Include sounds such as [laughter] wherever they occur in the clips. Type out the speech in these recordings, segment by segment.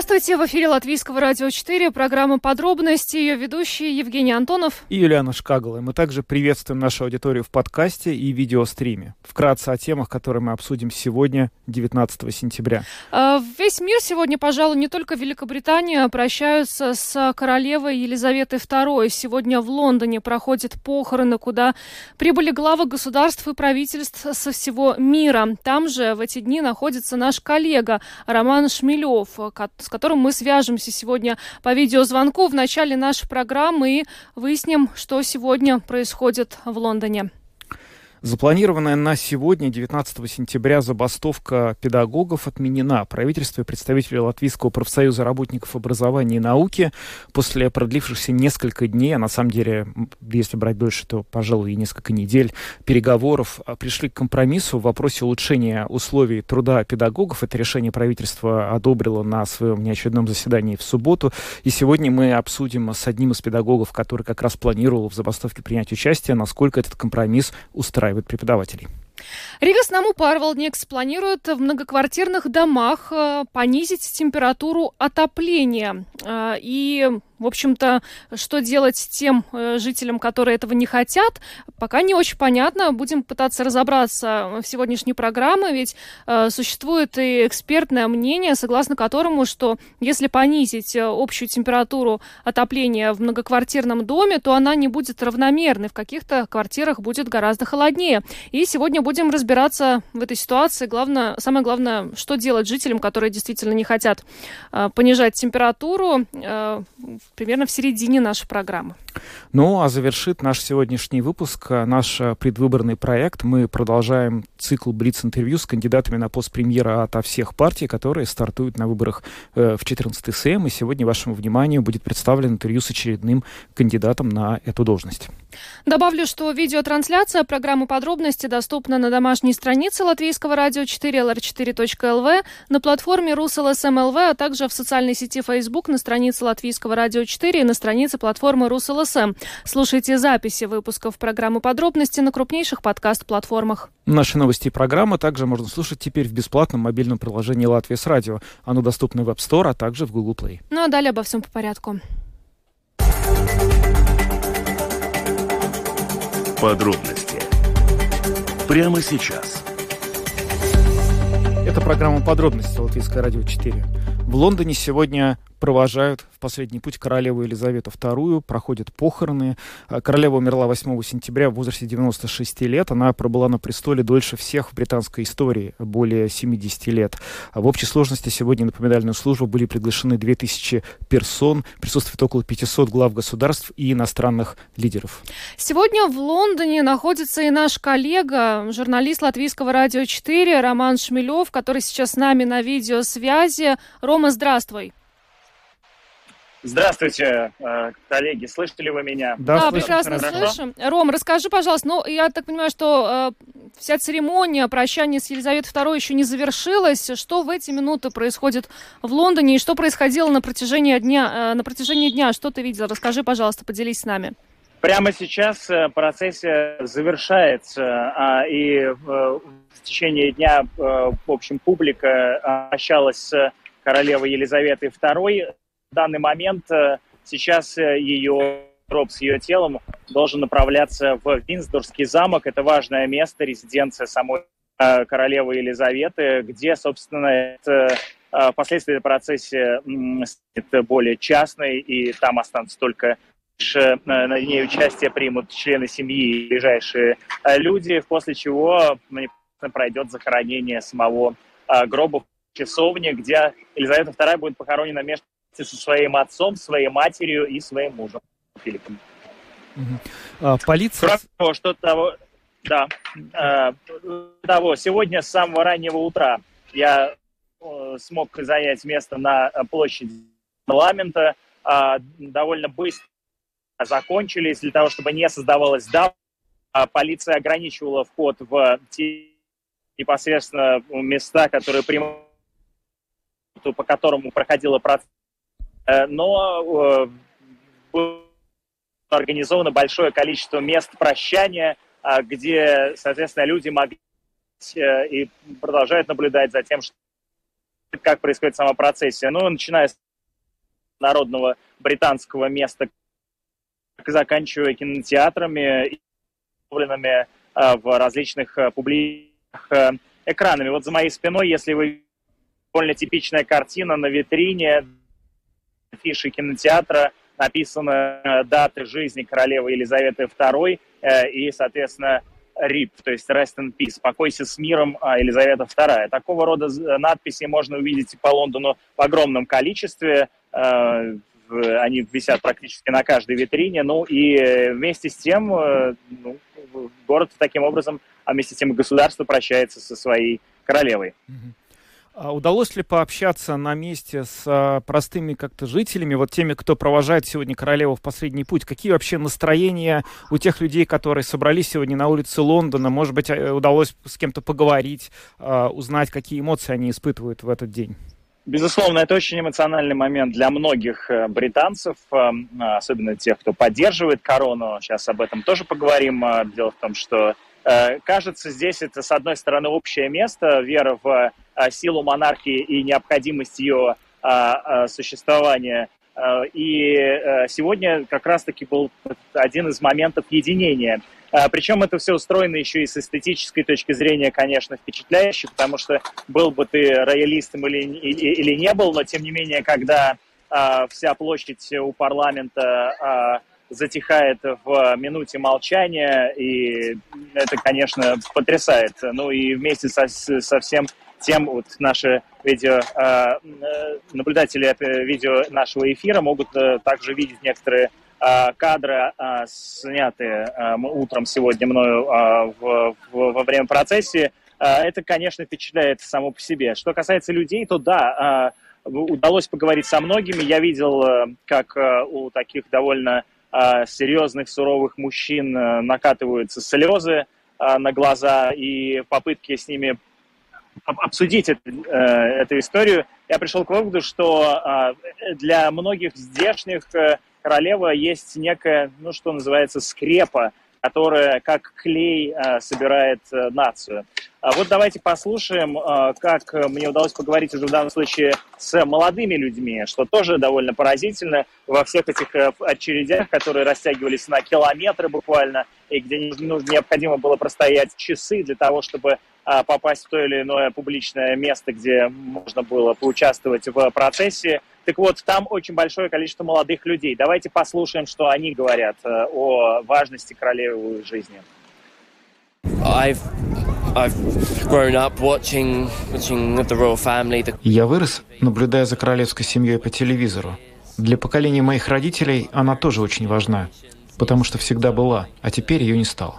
Здравствуйте, в эфире Латвийского радио 4, программа «Подробности», ее ведущие Евгений Антонов и Юлиана Шкагала. Мы также приветствуем нашу аудиторию в подкасте и видеостриме. Вкратце о темах, которые мы обсудим сегодня, 19 сентября. А, весь мир сегодня, пожалуй, не только Великобритания, прощаются с королевой Елизаветой II. Сегодня в Лондоне проходят похороны, куда прибыли главы государств и правительств со всего мира. Там же в эти дни находится наш коллега Роман Шмелев, с которым мы свяжемся сегодня по видеозвонку в начале нашей программы и выясним, что сегодня происходит в Лондоне. Запланированная на сегодня, 19 сентября, забастовка педагогов отменена. Правительство и представители Латвийского профсоюза работников образования и науки после продлившихся несколько дней, а на самом деле, если брать дольше, то, пожалуй, и несколько недель переговоров, а, пришли к компромиссу в вопросе улучшения условий труда педагогов. Это решение правительство одобрило на своем неочередном заседании в субботу. И сегодня мы обсудим с одним из педагогов, который как раз планировал в забастовке принять участие, насколько этот компромисс устраивает устраивает преподавателей. Рига Снаму Парвалдникс планирует в многоквартирных домах э, понизить температуру отопления. Э, и в общем-то, что делать тем э, жителям, которые этого не хотят, пока не очень понятно. Будем пытаться разобраться в сегодняшней программе, ведь э, существует и экспертное мнение, согласно которому, что если понизить э, общую температуру отопления в многоквартирном доме, то она не будет равномерной. В каких-то квартирах будет гораздо холоднее. И сегодня будем разбираться в этой ситуации. Главное, самое главное, что делать жителям, которые действительно не хотят э, понижать температуру. Э, примерно в середине нашей программы. Ну, а завершит наш сегодняшний выпуск э, наш э, предвыборный проект. Мы продолжаем цикл Блиц-интервью с кандидатами на пост премьера от всех партий, которые стартуют на выборах э, в 14 СМ. И сегодня вашему вниманию будет представлен интервью с очередным кандидатом на эту должность. Добавлю, что видеотрансляция программы «Подробности» доступна на домашней странице Латвийского радио 4 lr4.lv, на платформе РусЛСМЛВ, а также в социальной сети Facebook на странице Латвийского радио 4 и на странице платформы РусЛСМ. Слушайте записи выпусков программы «Подробности» на крупнейших подкаст-платформах. Наши новости и программы также можно слушать теперь в бесплатном мобильном приложении «Латвия с радио». Оно доступно в App Store, а также в Google Play. Ну а далее обо всем по порядку. Подробности прямо сейчас. Это программа «Подробности» Латвийское радио 4. В Лондоне сегодня провожают в последний путь королеву Елизавету II, проходят похороны. А, королева умерла 8 сентября в возрасте 96 лет. Она пробыла на престоле дольше всех в британской истории, более 70 лет. А в общей сложности сегодня на поминальную службу были приглашены 2000 персон, присутствует около 500 глав государств и иностранных лидеров. Сегодня в Лондоне находится и наш коллега, журналист Латвийского радио 4 Роман Шмелев, который сейчас с нами на видеосвязи. Рома, здравствуй. Здравствуйте, э, коллеги, слышите ли вы меня? Да, да прекрасно Хорошо? слышим. Ром, расскажи, пожалуйста, ну, я так понимаю, что э, вся церемония прощания с Елизаветой II еще не завершилась. Что в эти минуты происходит в Лондоне и что происходило на протяжении дня? Э, на протяжении дня что ты видел? Расскажи, пожалуйста, поделись с нами. Прямо сейчас э, процесс завершается, а, и э, в течение дня, э, в общем, публика общалась с королевой Елизаветой II в данный момент э, сейчас э, ее гроб с ее телом должен направляться в Винсдорский замок. Это важное место, резиденция самой э, королевы Елизаветы, где, собственно, это, впоследствии этого процессе станет более частной, и там останутся только на ней участие примут члены семьи и ближайшие люди, после чего пройдет захоронение самого гроба в часовне, где Елизавета II будет похоронена между со своим отцом, своей матерью и своим мужем Филиппом. А, полиция... Кроме того, что того, да, э, того, сегодня с самого раннего утра я э, смог занять место на площади парламента. Э, довольно быстро закончились для того, чтобы не создавалось дав. А полиция ограничивала вход в те непосредственно места, которые прямо по которому проходила процесс но было организовано большое количество мест прощания, где, соответственно, люди могли и продолжают наблюдать за тем, что, как происходит сама процессия. Ну, начиная с народного британского места, заканчивая кинотеатрами, установленными в различных публичных экранами. Вот за моей спиной, если вы довольно типичная картина на витрине фиши кинотеатра, написаны даты жизни королевы Елизаветы II э, и, соответственно, RIP, то есть Rest in Peace, покойся с миром а, Елизавета II. Такого рода надписи можно увидеть по Лондону в огромном количестве. Э, они висят практически на каждой витрине. Ну и вместе с тем э, ну, город таким образом, а вместе с тем и государство прощается со своей королевой. А удалось ли пообщаться на месте с а, простыми как-то жителями, вот теми, кто провожает сегодня королеву в последний путь? Какие вообще настроения у тех людей, которые собрались сегодня на улице Лондона? Может быть, э, удалось с кем-то поговорить, а, узнать, какие эмоции они испытывают в этот день? Безусловно, это очень эмоциональный момент для многих э, британцев, э, особенно тех, кто поддерживает корону. Сейчас об этом тоже поговорим. Дело в том, что кажется, здесь это, с одной стороны, общее место, вера в силу монархии и необходимость ее существования. И сегодня как раз-таки был один из моментов единения – а, Причем это все устроено еще и с эстетической точки зрения, конечно, впечатляюще, потому что был бы ты роялистом или, или, не был, но тем не менее, когда а, вся площадь у парламента а, затихает в минуте молчания, и это, конечно, потрясает. Ну и вместе со, со всем тем вот наши видео, а, наблюдатели видео нашего эфира могут также видеть некоторые кадры, снятые утром сегодня мною во время процессии, это, конечно, впечатляет само по себе. Что касается людей, то да, удалось поговорить со многими. Я видел, как у таких довольно серьезных, суровых мужчин накатываются слезы на глаза, и попытки с ними обсудить это, эту историю, я пришел к выводу, что для многих здешних королева есть некая, ну, что называется, скрепа, которая как клей э, собирает э, нацию. А вот давайте послушаем, э, как мне удалось поговорить уже в данном случае с молодыми людьми, что тоже довольно поразительно во всех этих очередях, которые растягивались на километры буквально, и где необходимо было простоять часы для того, чтобы попасть в то или иное публичное место, где можно было поучаствовать в процессе. Так вот, там очень большое количество молодых людей. Давайте послушаем, что они говорят э, о важности королевы жизни. I've Я вырос, наблюдая за королевской семьей по телевизору. Для поколения моих родителей она тоже очень важна потому что всегда была, а теперь ее не стало.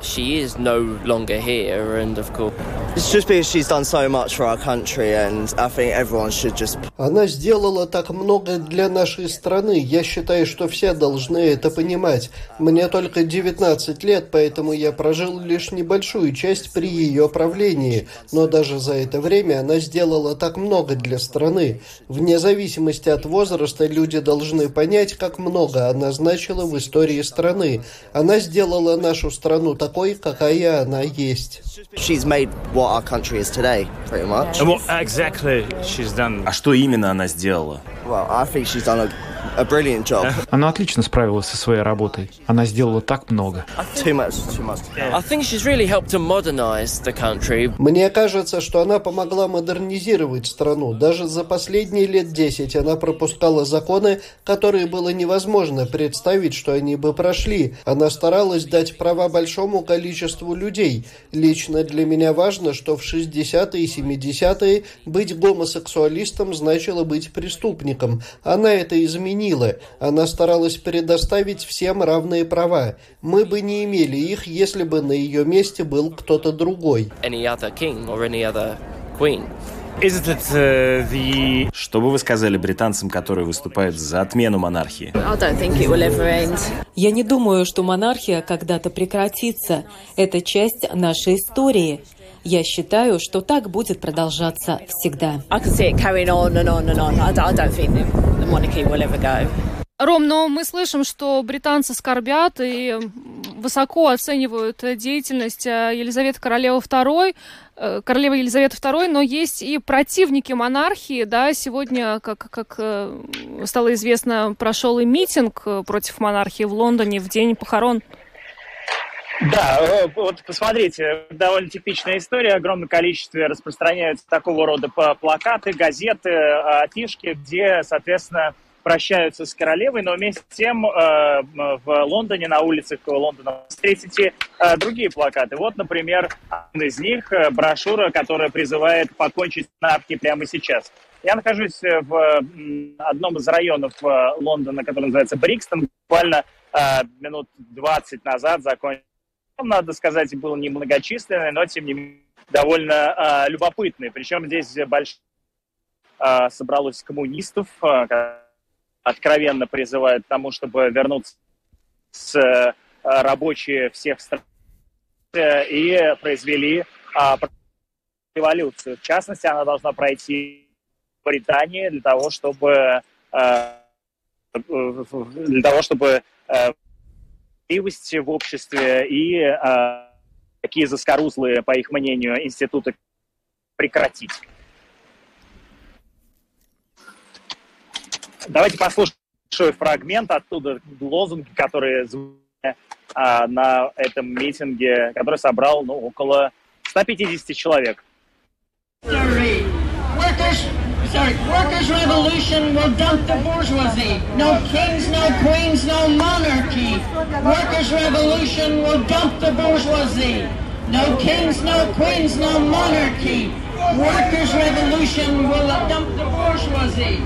Она сделала так много для нашей страны. Я считаю, что все должны это понимать. Мне только 19 лет, поэтому я прожил лишь небольшую часть при ее правлении. Но даже за это время она сделала так много для страны. Вне зависимости от возраста люди должны понять, как много она значила в истории страны страны. Она сделала нашу страну такой, какая она есть. She's made what our country is today, pretty much. And what exactly she's done? А что именно она сделала? Well, I think she's done a a brilliant job. [laughs] Она отлично справилась со своей работой. Она сделала так много. Мне кажется, что она помогла модернизировать страну. Даже за последние лет десять она пропускала законы, которые было невозможно представить, что они бы прошли. Она старалась дать права большому количеству людей. Лично для меня важно, что в 60-е и 70-е быть гомосексуалистом значило быть преступником. Она это изменила изменила. Она старалась предоставить всем равные права. Мы бы не имели их, если бы на ее месте был кто-то другой. Uh, Что бы вы сказали британцам, которые выступают за отмену монархии? Я не думаю, что монархия когда-то прекратится. Это часть нашей истории. Я считаю, что так будет продолжаться всегда. Ром, но мы слышим, что британцы скорбят и высоко оценивают деятельность э, Елизаветы Королевы II, э, королевы Елизаветы II, но есть и противники монархии, да, сегодня, как, как э, стало известно, прошел и митинг против монархии в Лондоне в день похорон. Да, вот посмотрите, довольно типичная история. Огромное количество распространяются такого рода плакаты, газеты, афишки, где, соответственно, прощаются с королевой, но вместе с тем э, в Лондоне, на улицах Лондона встретите э, другие плакаты. Вот, например, один из них э, брошюра, которая призывает покончить с монархией прямо сейчас. Я нахожусь в одном из районов Лондона, который называется Брикстон. Буквально минут 20 назад закончил. Надо сказать, был немногочисленный, но, тем не менее, довольно любопытный. Причем здесь больше собралось коммунистов, откровенно призывают к тому, чтобы вернуться с э, рабочие всех стран э, и произвели а, революцию. В частности, она должна пройти в Британии для того, чтобы э, для того, чтобы справедливость в обществе и такие заскорузлые, по их мнению, институты прекратить. Давайте послушаем фрагмент оттуда, лозунги, которые а, на этом митинге, который собрал ну, около 150 человек. Sorry, workers' revolution will dump the bourgeoisie. No kings, no queens, no monarchy. Workers' revolution will dump the bourgeoisie. No kings, no queens, no monarchy. Workers' revolution will dump the bourgeoisie.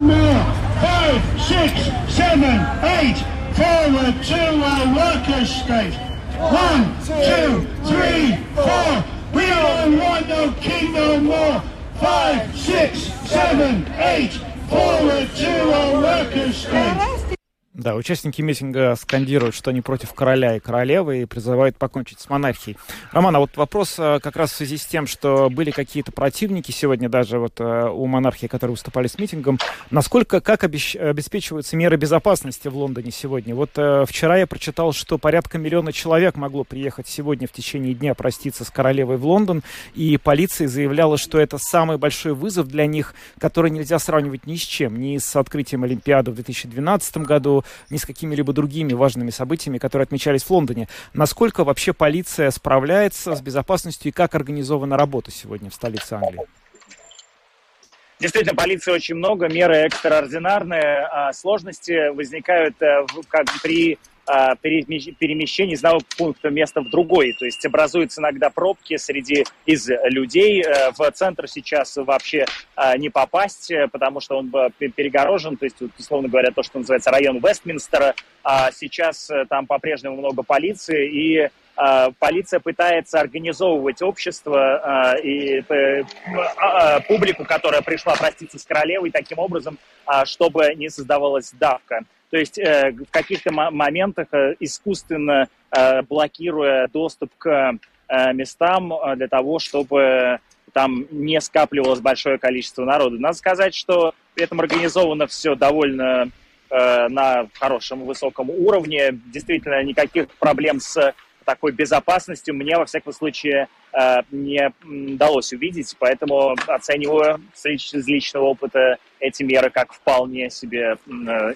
More five, six, seven, eight. Forward to a workers' state. One, two, three, four. We don't want no king no more. Five, six, seven, eight. Forward to a workers' state. Да, участники митинга скандируют, что они против короля и королевы и призывают покончить с монархией. Роман, а вот вопрос э, как раз в связи с тем, что были какие-то противники сегодня даже вот э, у монархии, которые выступали с митингом. Насколько, как обеспечиваются меры безопасности в Лондоне сегодня? Вот э, вчера я прочитал, что порядка миллиона человек могло приехать сегодня в течение дня проститься с королевой в Лондон, и полиция заявляла, что это самый большой вызов для них, который нельзя сравнивать ни с чем, ни с открытием Олимпиады в 2012 году, ни с какими-либо другими важными событиями, которые отмечались в Лондоне. Насколько вообще полиция справляется с безопасностью и как организована работа сегодня в столице Англии? Действительно, полиции очень много, меры экстраординарные, а сложности возникают э, как при перемещение из одного пункта места в другой. То есть образуются иногда пробки среди из людей. Э, в центр сейчас вообще а, не попасть, э, потому что он перегорожен. То есть, условно говоря, то, что называется район Вестминстера. А сейчас э, там по-прежнему много полиции, и полиция пытается организовывать общество и публику, которая пришла проститься с королевой, таким образом, чтобы не создавалась давка. То есть э, в каких-то моментах э, искусственно э, блокируя доступ к местам для того, чтобы там не скапливалось большое количество народа. Надо сказать, что при этом организовано все довольно на хорошем, высоком уровне. Действительно, никаких проблем с такой безопасностью мне, во всяком случае, не удалось увидеть, поэтому оцениваю из личного опыта эти меры как вполне себе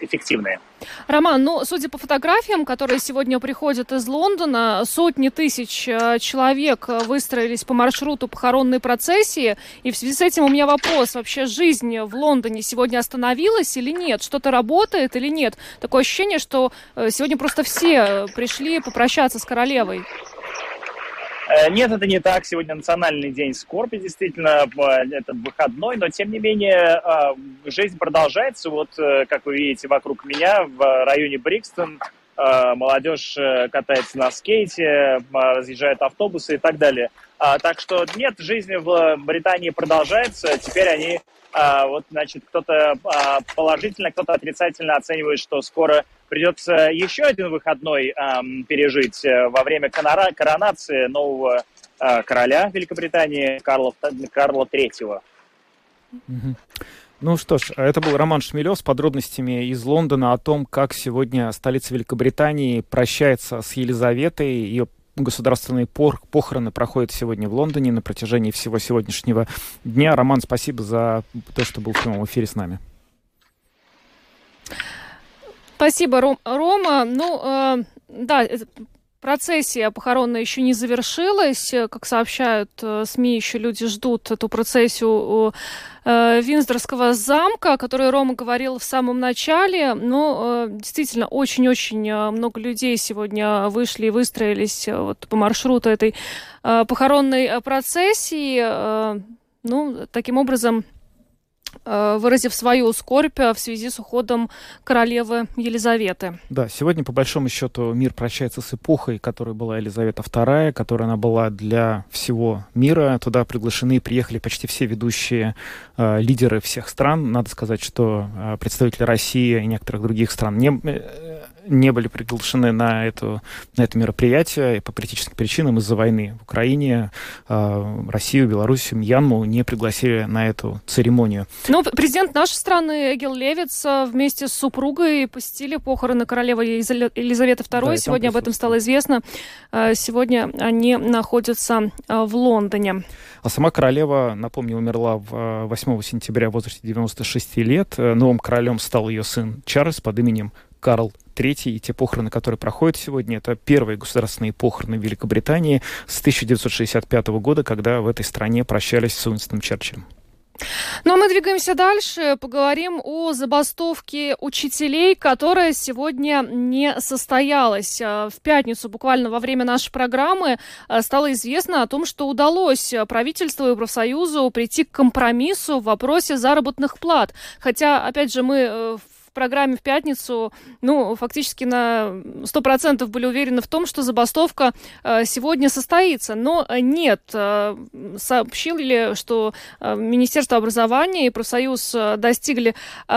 эффективные. Роман, ну, судя по фотографиям, которые сегодня приходят из Лондона, сотни тысяч э, человек выстроились по маршруту похоронной процессии. И в связи с этим у меня вопрос. Вообще жизнь в Лондоне сегодня остановилась или нет? Что-то работает или нет? Такое ощущение, что э, сегодня просто все пришли попрощаться с королевой. Э, нет, это не так. Сегодня национальный день скорби, действительно, это выходной, но тем не менее э, жизнь продолжается. Вот, э, как вы видите, вокруг меня в районе Брикстон молодежь катается на скейте, разъезжают автобусы и так далее. А, так что нет, жизнь в Британии продолжается. Теперь они, вот, значит, кто-то положительно, кто-то отрицательно оценивает, что скоро придется еще один выходной пережить э, во время коронации нового короля Великобритании Карла, Карла III. Ну что ж, это был Роман Шмелев с подробностями из Лондона о том, как сегодня столица Великобритании прощается с Елизаветой. Ее государственные похороны проходят сегодня в Лондоне на протяжении всего сегодняшнего дня. Роман, спасибо за то, что был в прямом эфире с нами. Спасибо, Ром, Рома. Ну, э, да, Процессия похоронная еще не завершилась. Как сообщают э, СМИ, еще люди ждут эту процессию у э, Винздорского замка, о которой Рома говорил в самом начале. Но э, действительно очень-очень много людей сегодня вышли и выстроились вот по маршруту этой похоронной процессии. Ну, таким образом, выразив свою скорбь в связи с уходом королевы Елизаветы. Да, сегодня, по большому счету, мир прощается с эпохой, которая была Елизавета II, которая она была для всего мира. Туда приглашены и приехали почти все ведущие э, лидеры всех стран. Надо сказать, что э, представители России и некоторых других стран не, э, не были приглашены на, эту, на это мероприятие и по политическим причинам из-за войны в Украине. Э, Россию, Белоруссию, Мьянму не пригласили на эту церемонию. Ну, президент нашей страны Эгил Левиц э, вместе с супругой посетили похороны королевы Елизаветы II. Да, Сегодня об этом стало известно. Э, сегодня они находятся в Лондоне. А сама королева, напомню, умерла 8 сентября в возрасте 96 лет. Новым королем стал ее сын Чарльз под именем Карл III, и те похороны, которые проходят сегодня, это первые государственные похороны Великобритании с 1965 года, когда в этой стране прощались с Уинстоном Черчиллем. Ну а мы двигаемся дальше. Поговорим о забастовке учителей, которая сегодня не состоялась. А, в пятницу, буквально во время нашей программы, а, стало известно о том, что удалось правительству и профсоюзу прийти к компромиссу в вопросе заработных плат. Хотя, опять же, мы э, программе в пятницу, ну, фактически на 100% были уверены в том, что забастовка э, сегодня состоится. Но нет, э, сообщили, что э, Министерство образования и профсоюз достигли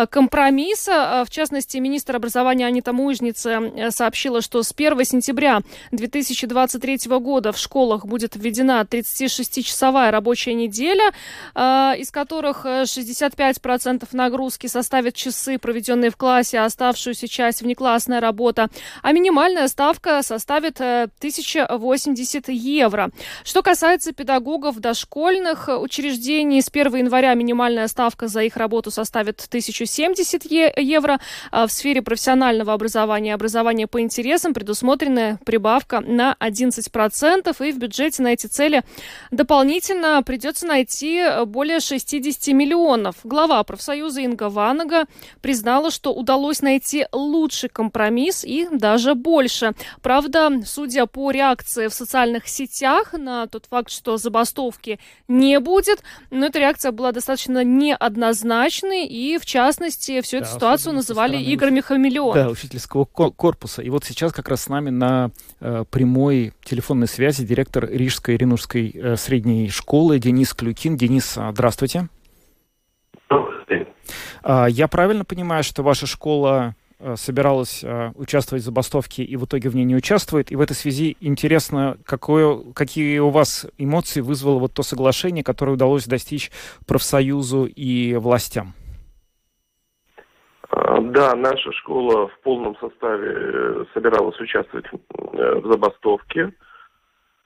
компромисса. В частности, министр образования Анита Мужница сообщила, что с 1 сентября 2023 года в школах будет введена 36-часовая рабочая неделя, из которых 65% нагрузки составят часы, проведенные в классе, а оставшуюся часть внеклассная работа. А минимальная ставка составит 1080 э, евро. Что касается педагогов дошкольных учреждений, с 1 января минимальная ставка за их работу составит 1070 евро. А в сфере профессионального образования и образования по интересам предусмотрена прибавка на 11%. И в бюджете на эти цели дополнительно придется найти более 60 миллионов. Глава профсоюза Инга Ванага признала, что удалось найти лучший компромисс и даже больше. Правда, судя по реакции в социальных сетях на тот факт, что забастовки не будет, но эта реакция была достаточно неоднозначной, и, в частности, всю да, эту ситуацию называли играми хамелеона. Да, учительского корпуса. И вот сейчас как раз с нами на э, прямой телефонной связи директор Рижской Ренушской э, средней школы Денис Клюкин. Денис, а, здравствуйте. А, я правильно понимаю, что ваша школа э, собиралась э, участвовать в забастовке и в итоге в ней не участвует. И в этой связи интересно, какое, какие у вас эмоции вызвало вот то соглашение, которое удалось достичь профсоюзу и властям? А, да, наша школа в полном составе э, собиралась участвовать в забастовке.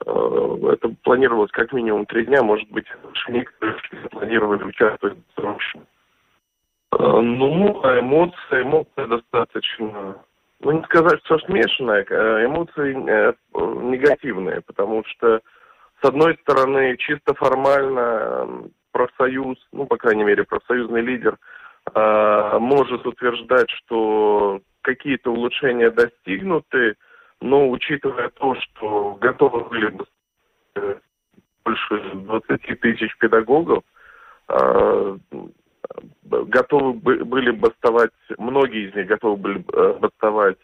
Это планировалось как минимум три дня, может быть, некоторые планировали участвовать срочно. Э, ну, эмоции, эмоции достаточно, ну не сказать, что смешанные, а эмоции э, негативные, потому что, с одной стороны, чисто формально профсоюз, ну, по крайней мере, профсоюзный лидер э, может утверждать, что какие-то улучшения достигнуты, но учитывая то, что готовы были бы больше 20 тысяч педагогов, готовы были бастовать, многие из них готовы были э, бастовать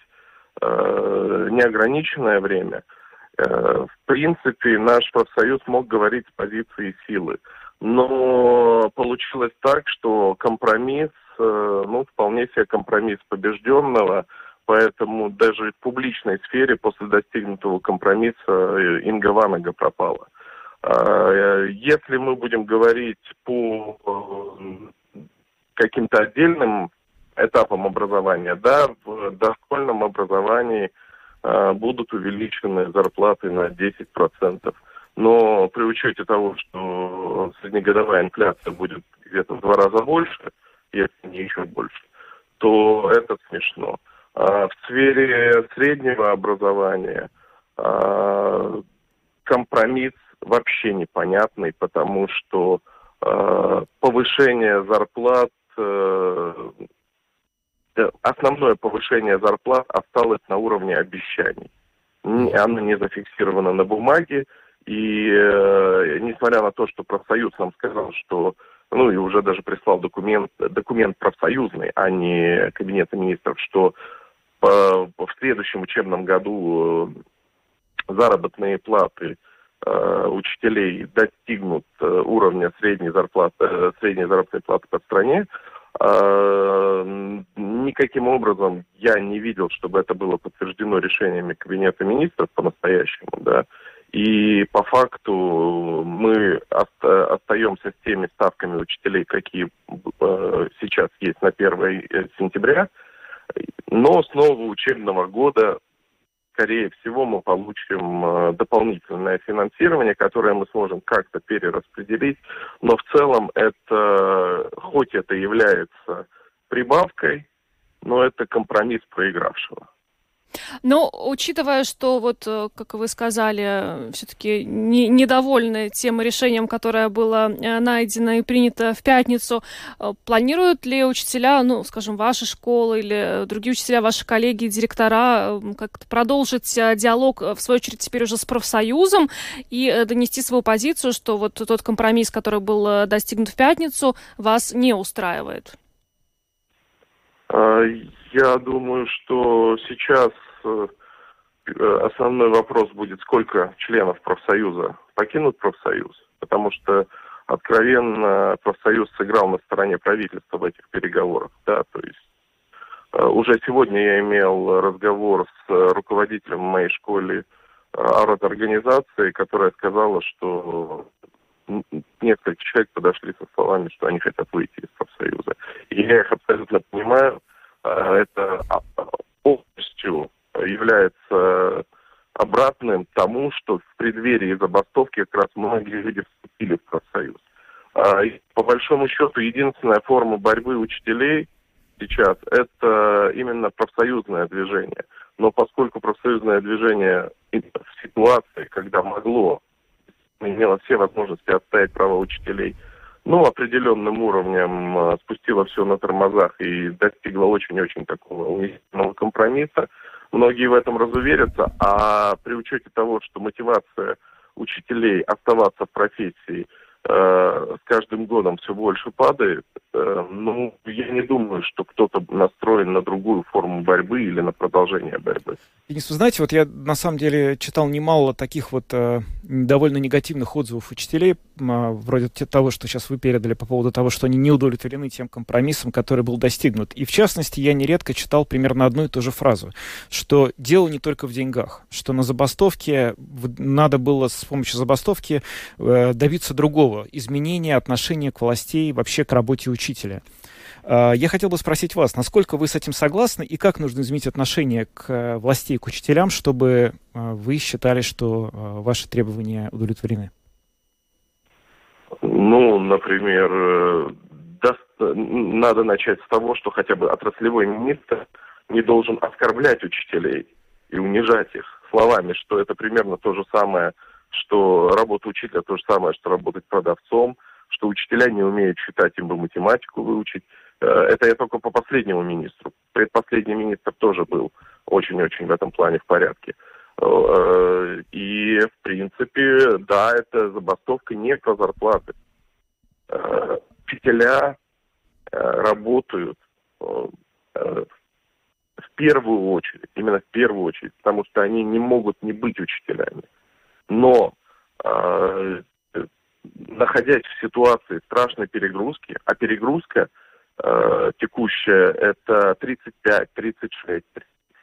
э, неограниченное время. Э, в принципе, наш профсоюз мог говорить с позиции силы. Но получилось так, что компромисс, э, ну, вполне себе компромисс побежденного, поэтому даже в публичной сфере после достигнутого компромисса э, Инга Ванага пропала. Э, если мы будем говорить по каким-то отдельным этапам образования, да, в дошкольном образовании будут увеличены зарплаты на 10%. Но при учете того, что среднегодовая инфляция будет где-то в два раза больше, если не еще больше, то это смешно. А в сфере среднего образования а, компромисс вообще непонятный, потому что а, повышение зарплат, основное повышение зарплат осталось на уровне обещаний. Оно не зафиксировано на бумаге, и э, несмотря на то, что профсоюз нам сказал, что ну и уже даже прислал документ, документ профсоюзный, а не кабинета министров, что по, в следующем учебном году э, заработные платы э, учителей достигнут э, уровня средней зарплаты, э, средней заработной платы по стране, э, никаким образом я не видел, чтобы это было подтверждено решениями Кабинета министров по-настоящему, да, и по факту мы остаемся с теми ставками учителей, какие э, сейчас есть на 1 э, сентября. Но с нового учебного года, скорее всего, мы получим э, дополнительное финансирование, которое мы сможем как-то перераспределить. Но в целом это, хоть это является прибавкой, но это компромисс проигравшего. Но учитывая, что вот, э, как вы сказали, все-таки не, недовольны тем решением, которое было э, найдено и принято в пятницу, э, планируют ли учителя, ну, скажем, вашей школы или другие учителя, ваши коллеги, директора, как-то продолжить диалог, в свою очередь, теперь уже с профсоюзом и донести свою позицию, что вот тот компромисс, который был достигнут в пятницу, вас не устраивает? А, я думаю, что сейчас основной вопрос будет, сколько членов профсоюза покинут профсоюз, потому что откровенно профсоюз сыграл на стороне правительства в этих переговорах, да, то есть э, уже сегодня я имел разговор с руководителем моей школы организации, которая сказала, что несколько человек подошли со словами, что они хотят выйти из профсоюза. И я их абсолютно понимаю, это полностью является обратным тому, что в преддверии забастовки как раз многие люди вступили в профсоюз. А, и по большому счету, единственная форма борьбы учителей сейчас – это именно профсоюзное движение. Но поскольку профсоюзное движение в ситуации, когда могло, имело все возможности отстоять права учителей – ну, определенным уровнем э, спустила все на тормозах и достигла очень-очень такого унизительного компромисса. Многие в этом разуверятся, а при учете того, что мотивация учителей оставаться в профессии – с каждым годом все больше падает, э, ну, я не думаю, что кто-то настроен на другую форму борьбы или на продолжение борьбы. Денис, вы знаете, вот я на самом деле читал немало таких вот э, довольно негативных отзывов учителей, э, вроде того, что сейчас вы передали по поводу того, что они не удовлетворены тем компромиссом, который был достигнут. И в частности, я нередко читал примерно одну и ту же фразу, что дело не только в деньгах, что на забастовке надо было с помощью забастовки э, добиться другого другого, изменения отношения к властей, вообще к работе учителя. А, я хотел бы спросить вас, насколько вы с этим согласны и как нужно изменить отношение к э, властей, к учителям, чтобы э, вы считали, что э, ваши требования удовлетворены? Ну, например, надо начать с того, что хотя бы отраслевой министр не должен оскорблять учителей и унижать их словами, что это примерно то же самое, что работа учителя то же самое, что работать продавцом, что учителя не умеют читать, им бы математику выучить. Э, это я только по последнему министру. Предпоследний министр тоже был очень-очень в этом плане в порядке. Э, и, в принципе, да, это забастовка не про зарплаты. Э, учителя работают в первую очередь, именно в первую очередь, потому что они не могут не быть учителями но э, находясь в ситуации страшной перегрузки, а перегрузка э, текущая это 35, 36,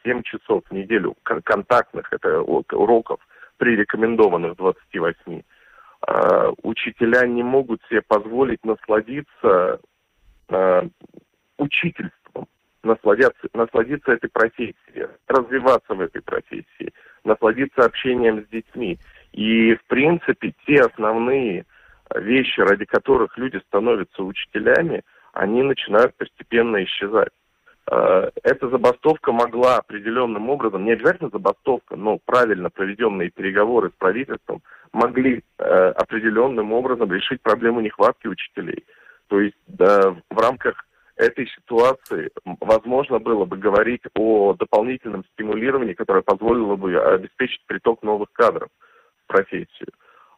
7 часов в неделю контактных, это уроков при рекомендованных 28, э, учителя не могут себе позволить насладиться э, учительством, насладиться, насладиться этой профессией, развиваться в этой профессии, насладиться общением с детьми. И, в принципе, те основные вещи, ради которых люди становятся учителями, они начинают постепенно исчезать. Э, эта забастовка могла определенным образом, не обязательно забастовка, но правильно проведенные переговоры с правительством могли э, определенным образом решить проблему нехватки учителей. То есть в рамках этой ситуации возможно было бы говорить о дополнительном стимулировании, которое позволило бы обеспечить приток новых кадров в профессию.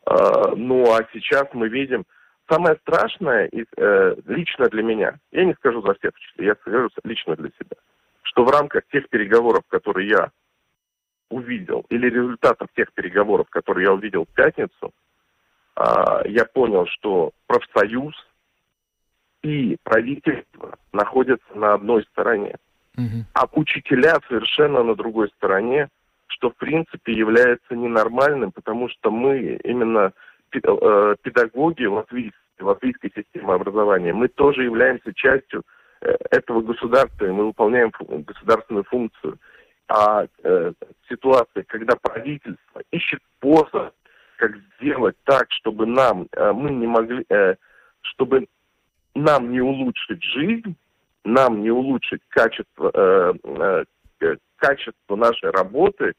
Э, ну а сейчас мы видим, самое страшное э, лично для меня, я не скажу за всех, я скажу лично для себя, что в рамках тех переговоров, которые я увидел, или результатов тех переговоров, которые я увидел в пятницу, а, я понял, что профсоюз и правительство находятся на одной стороне, угу. а учителя совершенно на другой стороне, что в принципе является ненормальным, потому что мы именно э, педагоги латвийской, латвийской системы образования, мы тоже являемся частью э, этого государства, и мы выполняем государственную функцию. А э, ситуация, когда правительство ищет способ, как сделать так, чтобы нам, э, мы не могли, э, чтобы нам не улучшить жизнь, нам не улучшить качество, э, э, качество нашей работы,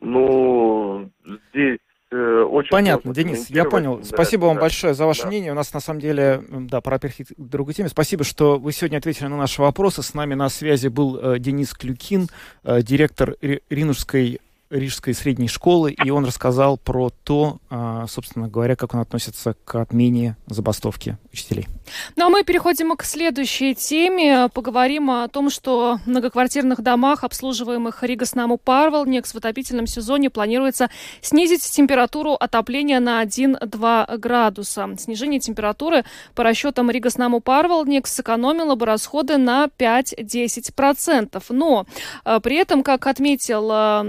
ну, здесь э, очень Понятно, Денис, я понял. Да, Спасибо вам да, большое за ваше да. мнение. У нас на самом деле, да, пора перейти к другой теме. Спасибо, что вы сегодня ответили на наши вопросы. С нами на связи был э, Денис Клюкин, э, директор Ринушской Рижской средней школы, и он рассказал про то, а, собственно говоря, как он относится к отмене забастовки учителей. Ну а мы переходим к следующей теме. Поговорим о том, что в многоквартирных домах, обслуживаемых Ригас-Наму Парвалникс, в отопительном сезоне планируется снизить температуру отопления на 1-2 градуса. Снижение температуры по расчетам Ригас-Наму Парвалникс сэкономило бы расходы на 5-10%. Но а, при этом, как отметил а,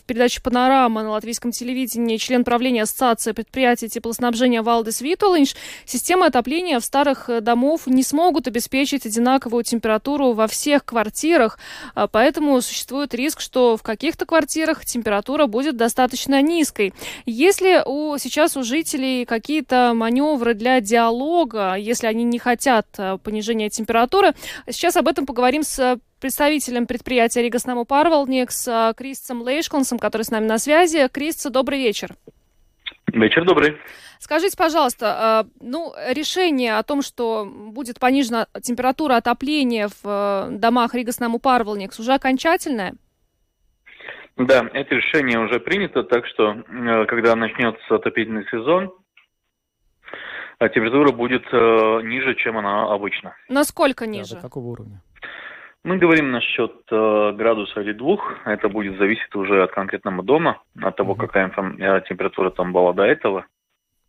в передаче «Панорама» на латвийском телевидении член правления Ассоциации предприятий теплоснабжения Валдес Витулинш, системы отопления в старых э, домов не смогут обеспечить одинаковую температуру во всех квартирах, а поэтому существует риск, что в каких-то квартирах температура будет достаточно низкой. Если у, сейчас у жителей какие-то маневры для диалога, если они не хотят э, понижения температуры, сейчас об этом поговорим с представителем предприятия Ригаснаму Парвалникс Кристом Лейшклансом, который с нами на связи. Крис, добрый вечер. Вечер добрый. Скажите, пожалуйста, ну, решение о том, что будет понижена температура отопления в э, домах Ригаснаму Парвалникс, уже окончательное? Да, это решение уже принято, так что, э, когда начнется отопительный сезон, э, температура будет ниже, чем она обычно. Насколько ниже? Да, до какого уровня? Мы говорим насчет э, градуса или двух. Это будет зависеть уже от конкретного дома, от того, mm какая э, температура там была до этого.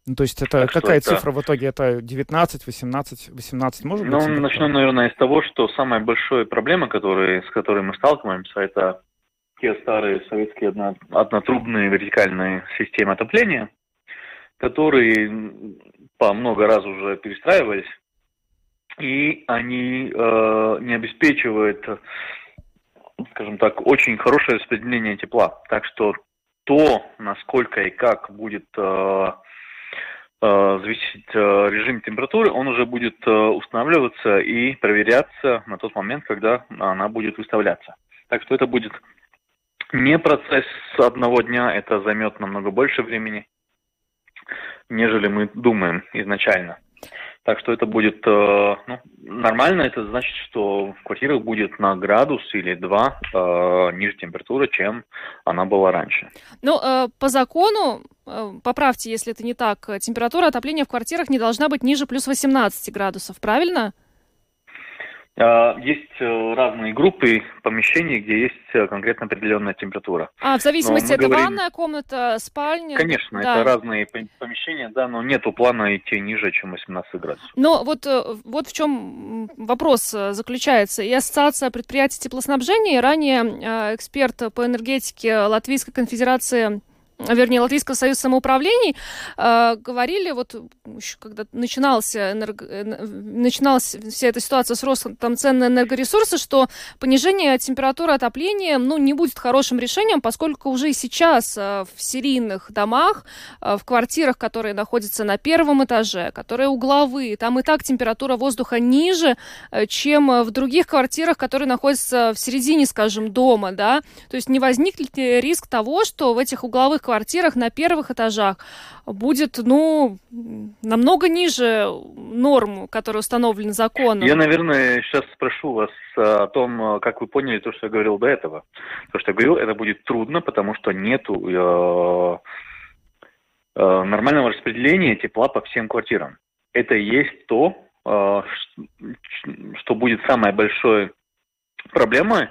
Ну, то есть это так какая это... цифра в итоге? Это 19, 18, 18 может быть? Ну, начну, наверное, из того, что самая большая проблема, который, с которой мы сталкиваемся, это те старые советские одно, однотрубные вертикальные системы отопления, которые по много раз уже перестраивались и они э, не обеспечивают, скажем так, очень хорошее распределение тепла. Так что то, насколько и как будет э, э, зависеть э, режим температуры, он уже будет э, устанавливаться и проверяться на тот момент, когда она будет выставляться. Так что это будет не процесс одного дня, это займет намного больше времени, нежели мы думаем изначально. Так что это будет э, ну, нормально, это значит, что в квартирах будет на градус или два э, ниже температуры, чем она была раньше. Ну, э, по закону, э, поправьте, если это не так, температура отопления в квартирах не должна быть ниже плюс 18 градусов, правильно? А, есть э, разные группы помещений, где есть э, конкретно определенная температура. А, в зависимости, это говорим... ванная комната, спальня? Конечно, да. это разные помещения, да, но нету плана идти ниже, чем 18 градусов. Но вот, э, вот в чем вопрос заключается. И Ассоциация предприятий теплоснабжения, и ранее эксперт по энергетике Латвийской конфедерации вернее, Латвийского союза самоуправлений, э, говорили, вот еще когда начинался, энерго, э, начиналась вся эта ситуация с ростом цен на энергоресурсы, что понижение температуры отопления ну, не будет хорошим решением, поскольку уже и сейчас э, в серийных домах, в квартирах, которые находятся на первом этаже, которые угловые, там и так температура воздуха ниже, чем в других квартирах, которые находятся в середине, скажем, дома, да, то есть не возникнет ли риск того, что в этих угловых квартирах на первых этажах будет, ну, намного ниже норм, которые установлены законом. Я, наверное, сейчас спрошу вас о том, как вы поняли то, что я говорил до этого. То, что я говорил, это будет трудно, потому что нету э, э, нормального распределения тепла по всем квартирам. Это и есть то, э, что будет самой большой проблемой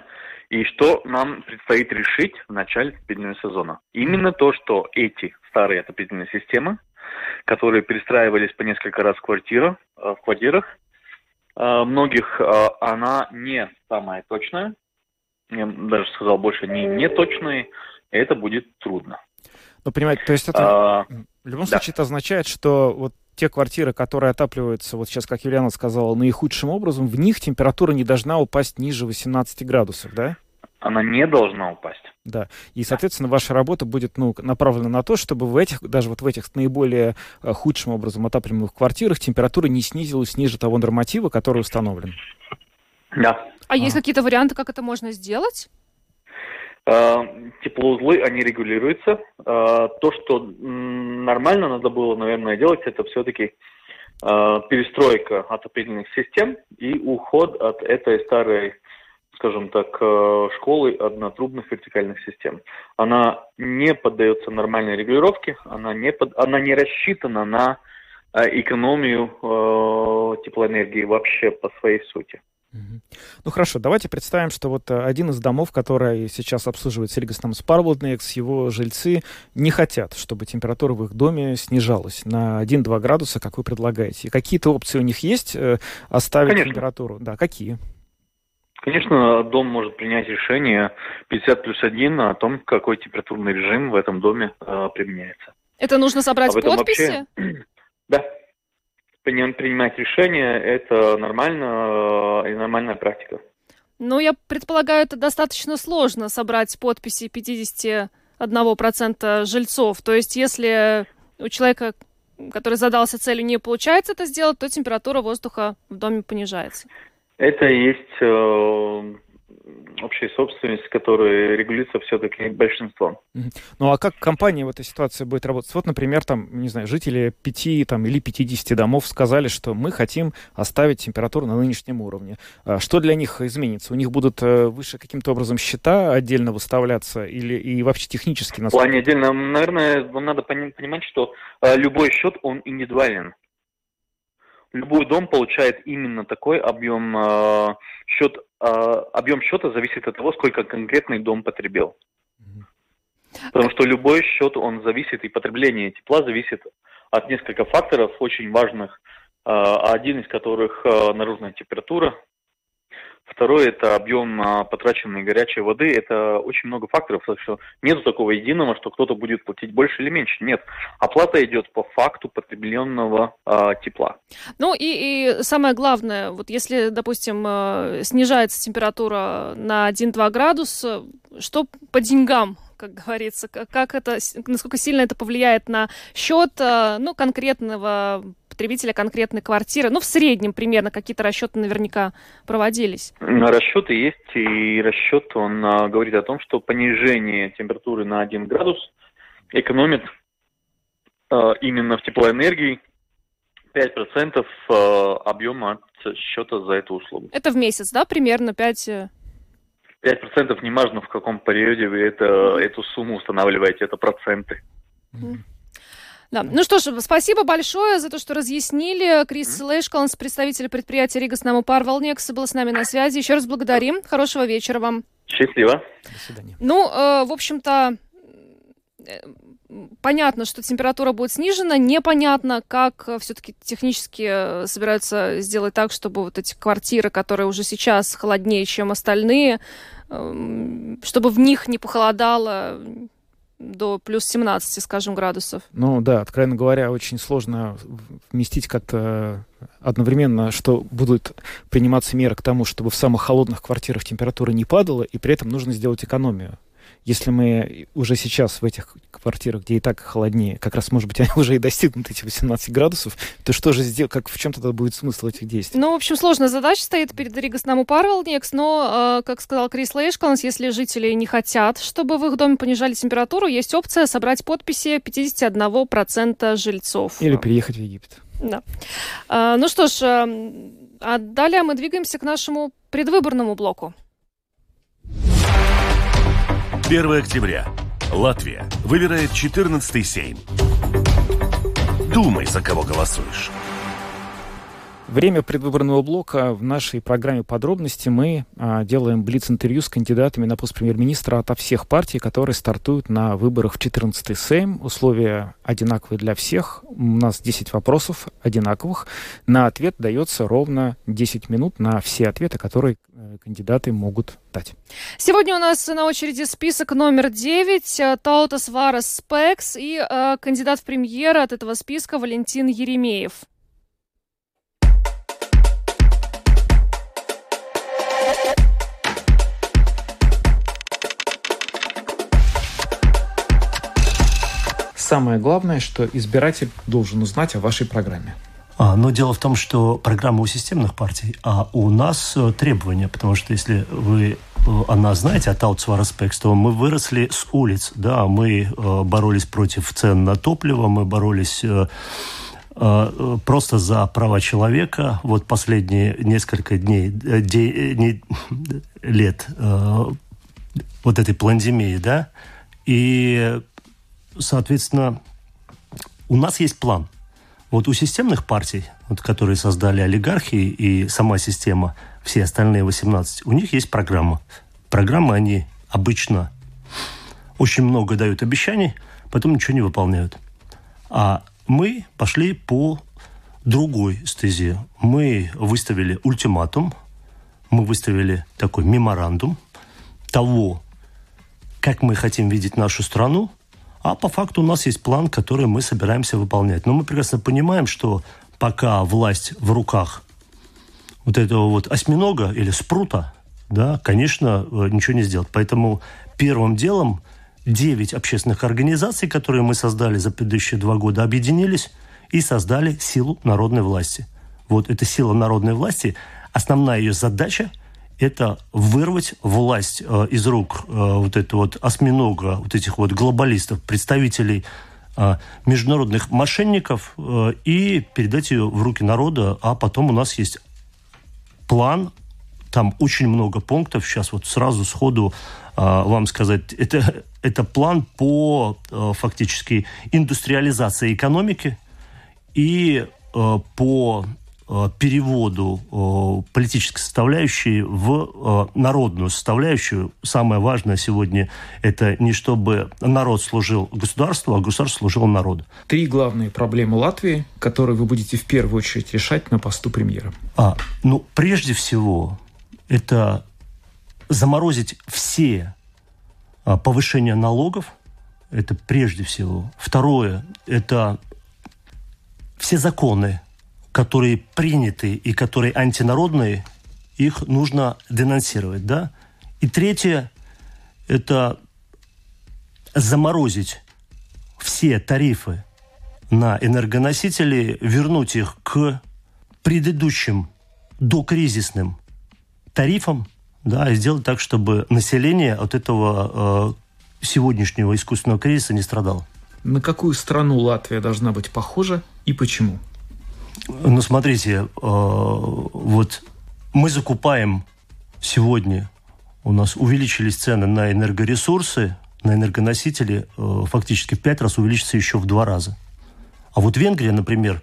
и что нам предстоит решить в начале отопительного сезона? Именно то, что эти старые отопительные системы, которые перестраивались по несколько раз в, квартирах, э, в квартирах, э, многих э, она не самая точная, я даже сказал больше, не, не точная, и это будет трудно. Ну, понимаете, то есть это а, в любом да. случае это означает, что вот те квартиры, которые отапливаются, вот сейчас, как Юлиана сказала, наихудшим образом, в них температура не должна упасть ниже 18 градусов, да? Она не должна упасть. Да. И, соответственно, ваша работа будет ну, направлена на то, чтобы в этих, даже вот в этих наиболее э, худшим образом отапливаемых квартирах температура не снизилась ниже того норматива, который установлен. Да. А, а. есть какие-то варианты, как это можно сделать? Э, теплоузлы, они регулируются. Э, то, что нормально надо было, наверное, делать, это все-таки э, перестройка отопительных систем и уход от этой старой, скажем так, школы однотрубных вертикальных систем. Она не поддается нормальной регулировке, она не, под, она не рассчитана на экономию теплоэнергии вообще по своей сути. Ну хорошо, давайте представим, что вот э, один из домов, который сейчас обслуживает Сельгастам Спарблднекс, его жильцы не хотят, чтобы температура в их доме снижалась на 1-2 градуса, как вы предлагаете. Какие-то опции у них есть э, оставить Конечно. температуру? Да, какие? Конечно, дом может принять решение 50 плюс 1 о том, какой температурный режим в этом доме э, применяется. Это нужно собрать подписи? Вообще... [clears throat] Да, принимать решения, это нормально э, и нормальная практика. Ну, я предполагаю, это достаточно сложно собрать подписи 51% жильцов. То есть, если у человека, который задался целью, не получается это сделать, то температура воздуха в доме понижается. Это есть э, общей собственности, которая регулируется все-таки большинством. Ну а как компания в этой ситуации будет работать? Вот, например, там, не знаю, жители пяти там, или 50 домов сказали, что мы хотим оставить температуру на нынешнем уровне. А что для них изменится? У них будут э, выше каким-то образом счета отдельно выставляться или и вообще технически? В плане отдельно, наверное, вам надо понимать, что э, любой счет, он индивидуален любой дом получает именно такой объем э, счет. Э, объем счета зависит от того, сколько конкретный дом потребил. Потому что любой счет, он зависит, и потребление тепла зависит от нескольких факторов очень важных, э, один из которых э, наружная температура, Второе – это объем а, потраченной горячей воды. Это очень много факторов, так что нет такого единого, что кто-то будет платить больше или меньше. Нет. Оплата идет по факту потребленного а, тепла. Ну и, и самое главное, вот если, допустим, э, снижается температура на 1-2 градуса, что по деньгам как говорится, как это, насколько сильно это повлияет на счет э, ну, конкретного потребителя конкретной квартиры? Ну, в среднем примерно какие-то расчеты наверняка проводились. Расчеты есть, и расчет, он а, говорит о том, что понижение температуры на 1 градус экономит а, именно в теплоэнергии 5% а, объема от счета за эту услугу. Это в месяц, да, примерно 5... 5% не важно в каком периоде вы это, эту сумму устанавливаете, это проценты. Да. Ну что ж, спасибо большое за то, что разъяснили. Крис mm-hmm. Лэшкаланс, представитель предприятия Рига Снамупар Волнекс, был с нами на связи. Еще раз благодарим. Хорошего вечера вам. Счастливо. До свидания. Ну, э, в общем-то, понятно, что температура будет снижена, непонятно, как э, все-таки технически э, собираются сделать так, чтобы вот эти квартиры, которые уже сейчас холоднее, чем остальные, эм, чтобы в них не похолодало до плюс 17, скажем, градусов. Ну да, откровенно говоря, очень сложно вместить как-то одновременно, что будут приниматься меры к тому, чтобы в самых холодных квартирах температура не падала, и при этом нужно сделать экономию если мы уже сейчас в этих квартирах, где и так холоднее, как раз, может быть, [laughs] они уже и достигнут эти 18 градусов, то что же сделать, как в чем тогда будет смысл этих действий? Ну, в общем, сложная задача стоит перед Ригоснаму Парвелнекс, но, э, как сказал Крис Лейшканс, если жители не хотят, чтобы в их доме понижали температуру, есть опция собрать подписи 51% жильцов. Или переехать в Египет. Да. А, ну что ж, э, а далее мы двигаемся к нашему предвыборному блоку. 1 октября. Латвия выбирает 14-й Сейм. Думай, за кого голосуешь. Время предвыборного блока. В нашей программе подробности мы а, делаем блиц-интервью с кандидатами на пост премьер-министра от всех партий, которые стартуют на выборах в 14-й Сейм. Условия одинаковые для всех. У нас 10 вопросов одинаковых. На ответ дается ровно 10 минут на все ответы, которые э, кандидаты могут дать. Сегодня у нас на очереди список номер 9. Э, Таутас Варас Спекс и э, кандидат в премьера от этого списка Валентин Еремеев. Самое главное, что избиратель должен узнать о вашей программе? А, но дело в том, что программа у системных партий, а у нас э, требования, потому что если вы э, она, знаете, от Аутсвараспекс, то мы выросли с улиц, да, мы э, боролись против цен на топливо, мы боролись просто за права человека. Вот последние несколько дней, де, не, лет вот этой пандемии, да, и соответственно, у нас есть план. Вот у системных партий, вот, которые создали олигархи и сама система, все остальные 18, у них есть программа. Программы они обычно очень много дают обещаний, потом ничего не выполняют. А мы пошли по другой стезе. Мы выставили ультиматум, мы выставили такой меморандум того, как мы хотим видеть нашу страну, а по факту у нас есть план, который мы собираемся выполнять. Но мы прекрасно понимаем, что пока власть в руках вот этого вот осьминога или спрута, да, конечно, э, ничего не сделать. Поэтому первым делом 9 общественных организаций, которые мы создали за предыдущие два года, объединились и создали силу народной власти. Вот эта сила народной власти, основная ее задача это вырвать власть э, из рук э, вот этого вот осьминога, вот этих вот глобалистов, представителей э, международных мошенников и передать ее в руки народа, а потом у нас есть план, там очень много пунктов, сейчас вот сразу сходу вам сказать, это, [laughs] это план по фактически индустриализации экономики и по переводу э, политической составляющей в э, народную составляющую. Самое важное сегодня это не чтобы народ служил государству, а государство служило народу. Три главные проблемы Латвии, которые вы будете в первую очередь решать на посту премьера. А, ну, прежде всего, это заморозить все а, повышения налогов. Это прежде всего. Второе – это все законы, которые приняты и которые антинародные, их нужно денонсировать, да? И третье – это заморозить все тарифы на энергоносители, вернуть их к предыдущим докризисным тарифам, да, и сделать так, чтобы население от этого э, сегодняшнего искусственного кризиса не страдало. На какую страну Латвия должна быть похожа и почему? Ну, смотрите, э, вот мы закупаем сегодня, у нас увеличились цены на энергоресурсы, на энергоносители, э, фактически в пять раз увеличится еще в два раза. А вот Венгрия, например,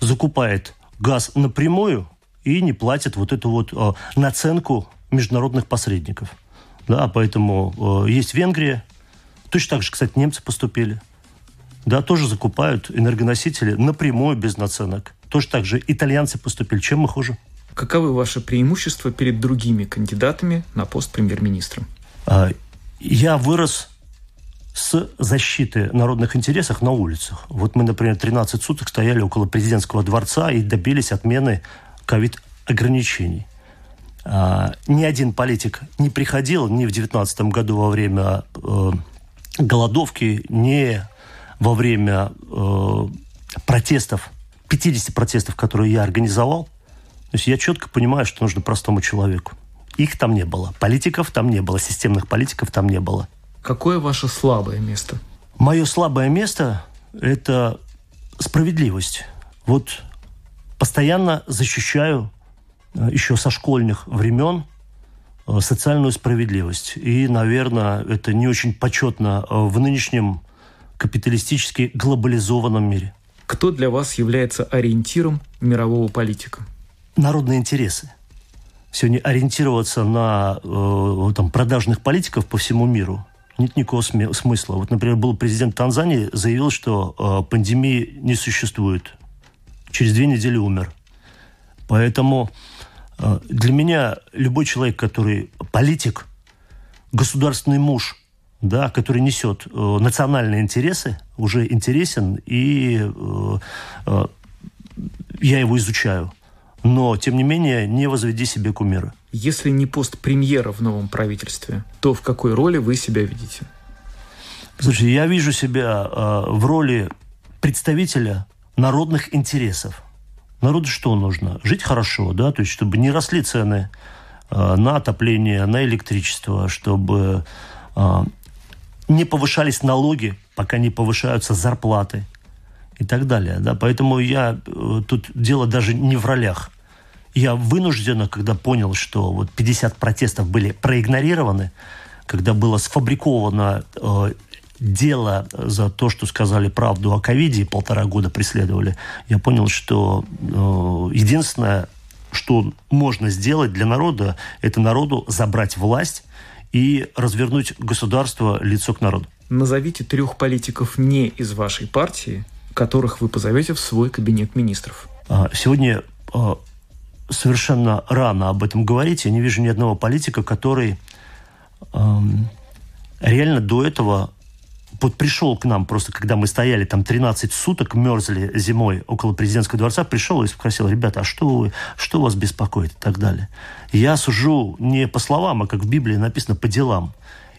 закупает газ напрямую и не платит вот эту вот э, наценку международных посредников. Да, поэтому есть Венгрия. Точно так же, кстати, немцы поступили. Да, тоже закупают энергоносители напрямую без наценок. Тоже так же итальянцы поступили. Чем мы хуже? Каковы ваши преимущества перед другими кандидатами на пост премьер-министра? А, я вырос с защиты народных интересов на улицах. Вот мы, например, 13 суток стояли около президентского дворца и добились отмены ковид-ограничений. А, ни один политик не приходил ни в 2019 году во время э, голодовки, ни во время э, протестов, 50 протестов, которые я организовал. То есть я четко понимаю, что нужно простому человеку. Их там не было. Политиков там не было. Системных политиков там не было. Какое ваше слабое место? Мое слабое место – это справедливость. Вот постоянно защищаю э, еще со школьных времен э, социальную справедливость. И, наверное, это не очень почетно э, в нынешнем капиталистически глобализованном мире. Кто для вас является ориентиром мирового политика? Народные интересы сегодня ориентироваться на э, там, продажных политиков по всему миру нет никакого смысла. Вот, например, был президент Танзании, заявил, что э, пандемии не существует. Через две недели умер. Поэтому э, для меня любой человек, который политик, государственный муж, да, который несет э, национальные интересы, уже интересен, и э, э, я его изучаю но, тем не менее, не возведи себе кумира. Если не пост премьера в новом правительстве, то в какой роли вы себя видите? Слушай, я вижу себя э, в роли представителя народных интересов. Народу что нужно? Жить хорошо, да, то есть чтобы не росли цены э, на отопление, на электричество, чтобы э, не повышались налоги, пока не повышаются зарплаты и так далее. Да? Поэтому я э, тут дело даже не в ролях. Я вынужденно, когда понял, что вот 50 протестов были проигнорированы, когда было сфабриковано э, дело за то, что сказали правду о ковиде, полтора года преследовали, я понял, что э, единственное, что можно сделать для народа, это народу забрать власть и развернуть государство лицо к народу. Назовите трех политиков не из вашей партии, которых вы позовете в свой кабинет министров? А, сегодня а, совершенно рано об этом говорить. Я не вижу ни одного политика, который реально до этого вот пришел к нам просто, когда мы стояли там 13 суток, мерзли зимой около президентского дворца, пришел и спросил, ребята, а что, вы, что вас беспокоит и так далее. Я сужу не по словам, а как в Библии написано, по делам.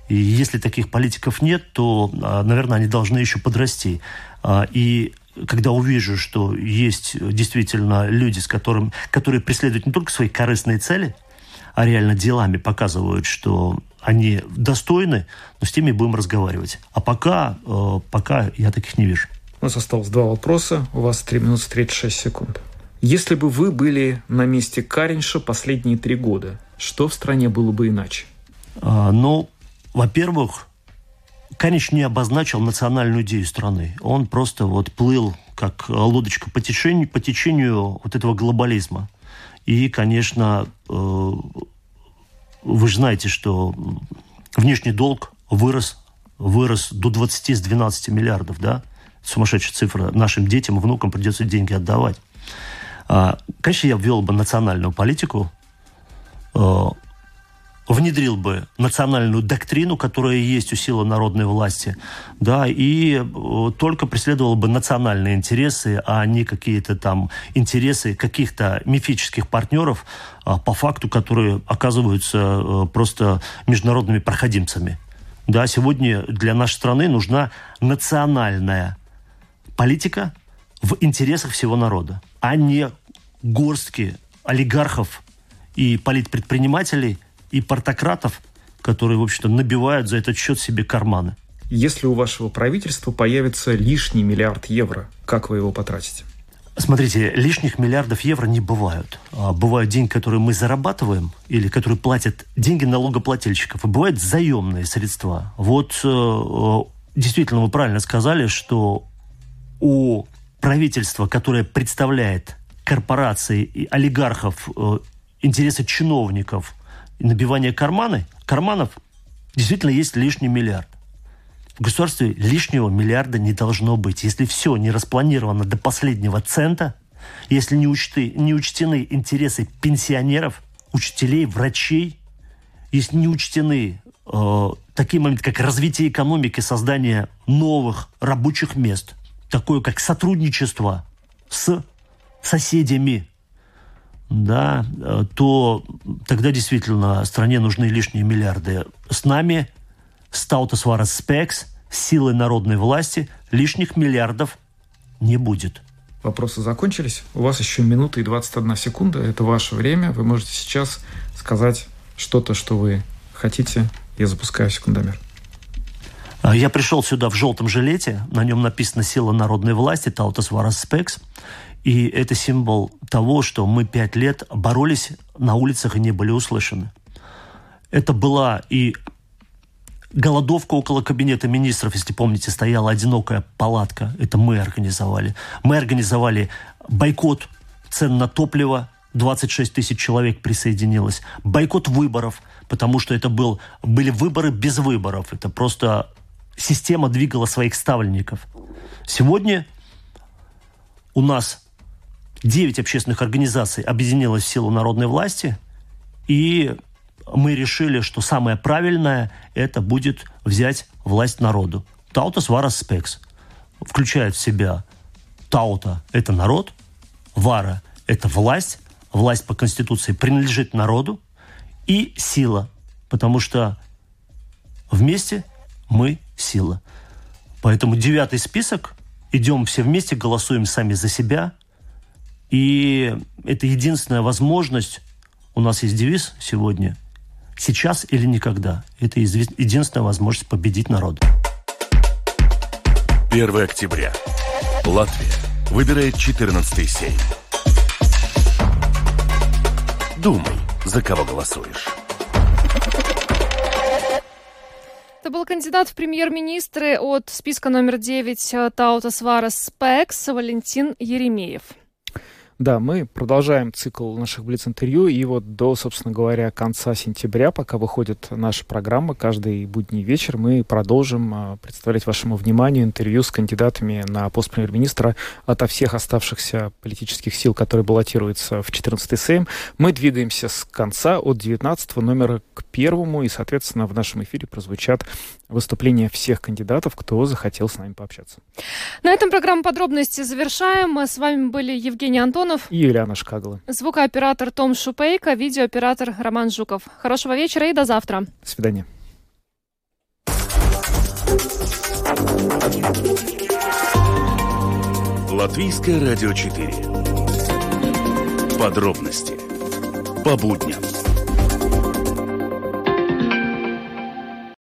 И если таких политиков нет, то, а, наверное, они должны еще подрасти. А, и когда увижу, что есть действительно люди, с которым, которые преследуют не только свои корыстные цели, а реально делами показывают, что они достойны, но с теми будем разговаривать. А пока, э, пока я таких не вижу. У нас осталось два вопроса. У вас 3 минуты 36 секунд. Если бы вы были на месте Каринша последние три года, что в стране было бы иначе? А, ну, во-первых, Канич не обозначил национальную идею страны. Он просто вот плыл как лодочка по течению, по течению вот этого глобализма. И, конечно, э, вы же знаете, что внешний долг вырос, вырос до 20 с 12 миллиардов, да? Сумасшедшая цифра. Нашим детям, внукам придется деньги отдавать. А, конечно, я ввел бы национальную политику, э, внедрил бы национальную доктрину, которая есть у силы народной власти, да, и э, только преследовал бы национальные интересы, а не какие-то там интересы каких-то мифических партнеров, а, по факту, которые оказываются э, просто международными проходимцами. Да, сегодня для нашей страны нужна национальная политика в интересах всего народа, а не горстки олигархов и политпредпринимателей – и портократов, которые, в общем-то, набивают за этот счет себе карманы. Если у вашего правительства появится лишний миллиард евро, как вы его потратите? Смотрите, лишних миллиардов евро не бывают. А бывают деньги, которые мы зарабатываем, или которые платят деньги налогоплательщиков, и бывают заемные средства. Вот э, э, действительно вы правильно сказали, что у правительства, которое представляет корпорации и олигархов, э, интересы чиновников, набивание карманы, карманов, действительно есть лишний миллиард. В государстве лишнего миллиарда не должно быть. Если все не распланировано до последнего цента, если не, учты, не учтены интересы пенсионеров, учителей, врачей, если не учтены э, такие моменты, как развитие экономики, создание новых рабочих мест, такое как сотрудничество с соседями, да, э, то тогда действительно стране нужны лишние миллиарды. С нами, с Таутас Варас Спекс, силой народной власти лишних миллиардов не будет. Вопросы закончились. У вас еще минута и 21 секунда. Это ваше время. Вы можете сейчас сказать что-то, что вы хотите. Я запускаю секундомер. А, я пришел сюда в желтом жилете. На нем написано «Сила народной власти», «Таутас Варас Спекс». И это символ того, что мы пять лет боролись на улицах и не были услышаны. Это была и голодовка около кабинета министров, если помните, стояла одинокая палатка. Это мы организовали. Мы организовали бойкот цен на топливо. 26 тысяч человек присоединилось. Бойкот выборов, потому что это был, были выборы без выборов. Это просто система двигала своих ставленников. Сегодня у нас 9 общественных организаций объединилось в силу народной власти, и мы решили, что самое правильное это будет взять власть народу. Таутас вара спекс включает в себя Таута – это народ, Вара – это власть, власть по Конституции принадлежит народу, и сила, потому что вместе мы сила. Поэтому девятый список, идем все вместе, голосуем сами за себя, и это единственная возможность, у нас есть девиз сегодня – Сейчас или никогда. Это единственная возможность победить народ. 1 октября. Латвия выбирает 14-й сейм. Думай, за кого голосуешь. Это был кандидат в премьер-министры от списка номер 9 э, Таутас Варас Спекс Валентин Еремеев. Да, мы продолжаем цикл наших Блиц-интервью, и вот до, собственно говоря, конца сентября, пока выходит наша программа, каждый будний вечер мы продолжим а, представлять вашему вниманию интервью с кандидатами на пост премьер-министра ото всех оставшихся политических сил, которые баллотируются в 14-й Сейм. Мы двигаемся с конца от 19 номера к первому, и, соответственно, в нашем эфире прозвучат выступления всех кандидатов, кто захотел с нами пообщаться. На этом программу подробности завершаем. С вами были Евгений Антон Антонов и Юлиана Шкагла. Звукооператор Том Шупейко, видеооператор Роман Жуков. Хорошего вечера и до завтра. До свидания. Латвийское радио 4. Подробности по будням.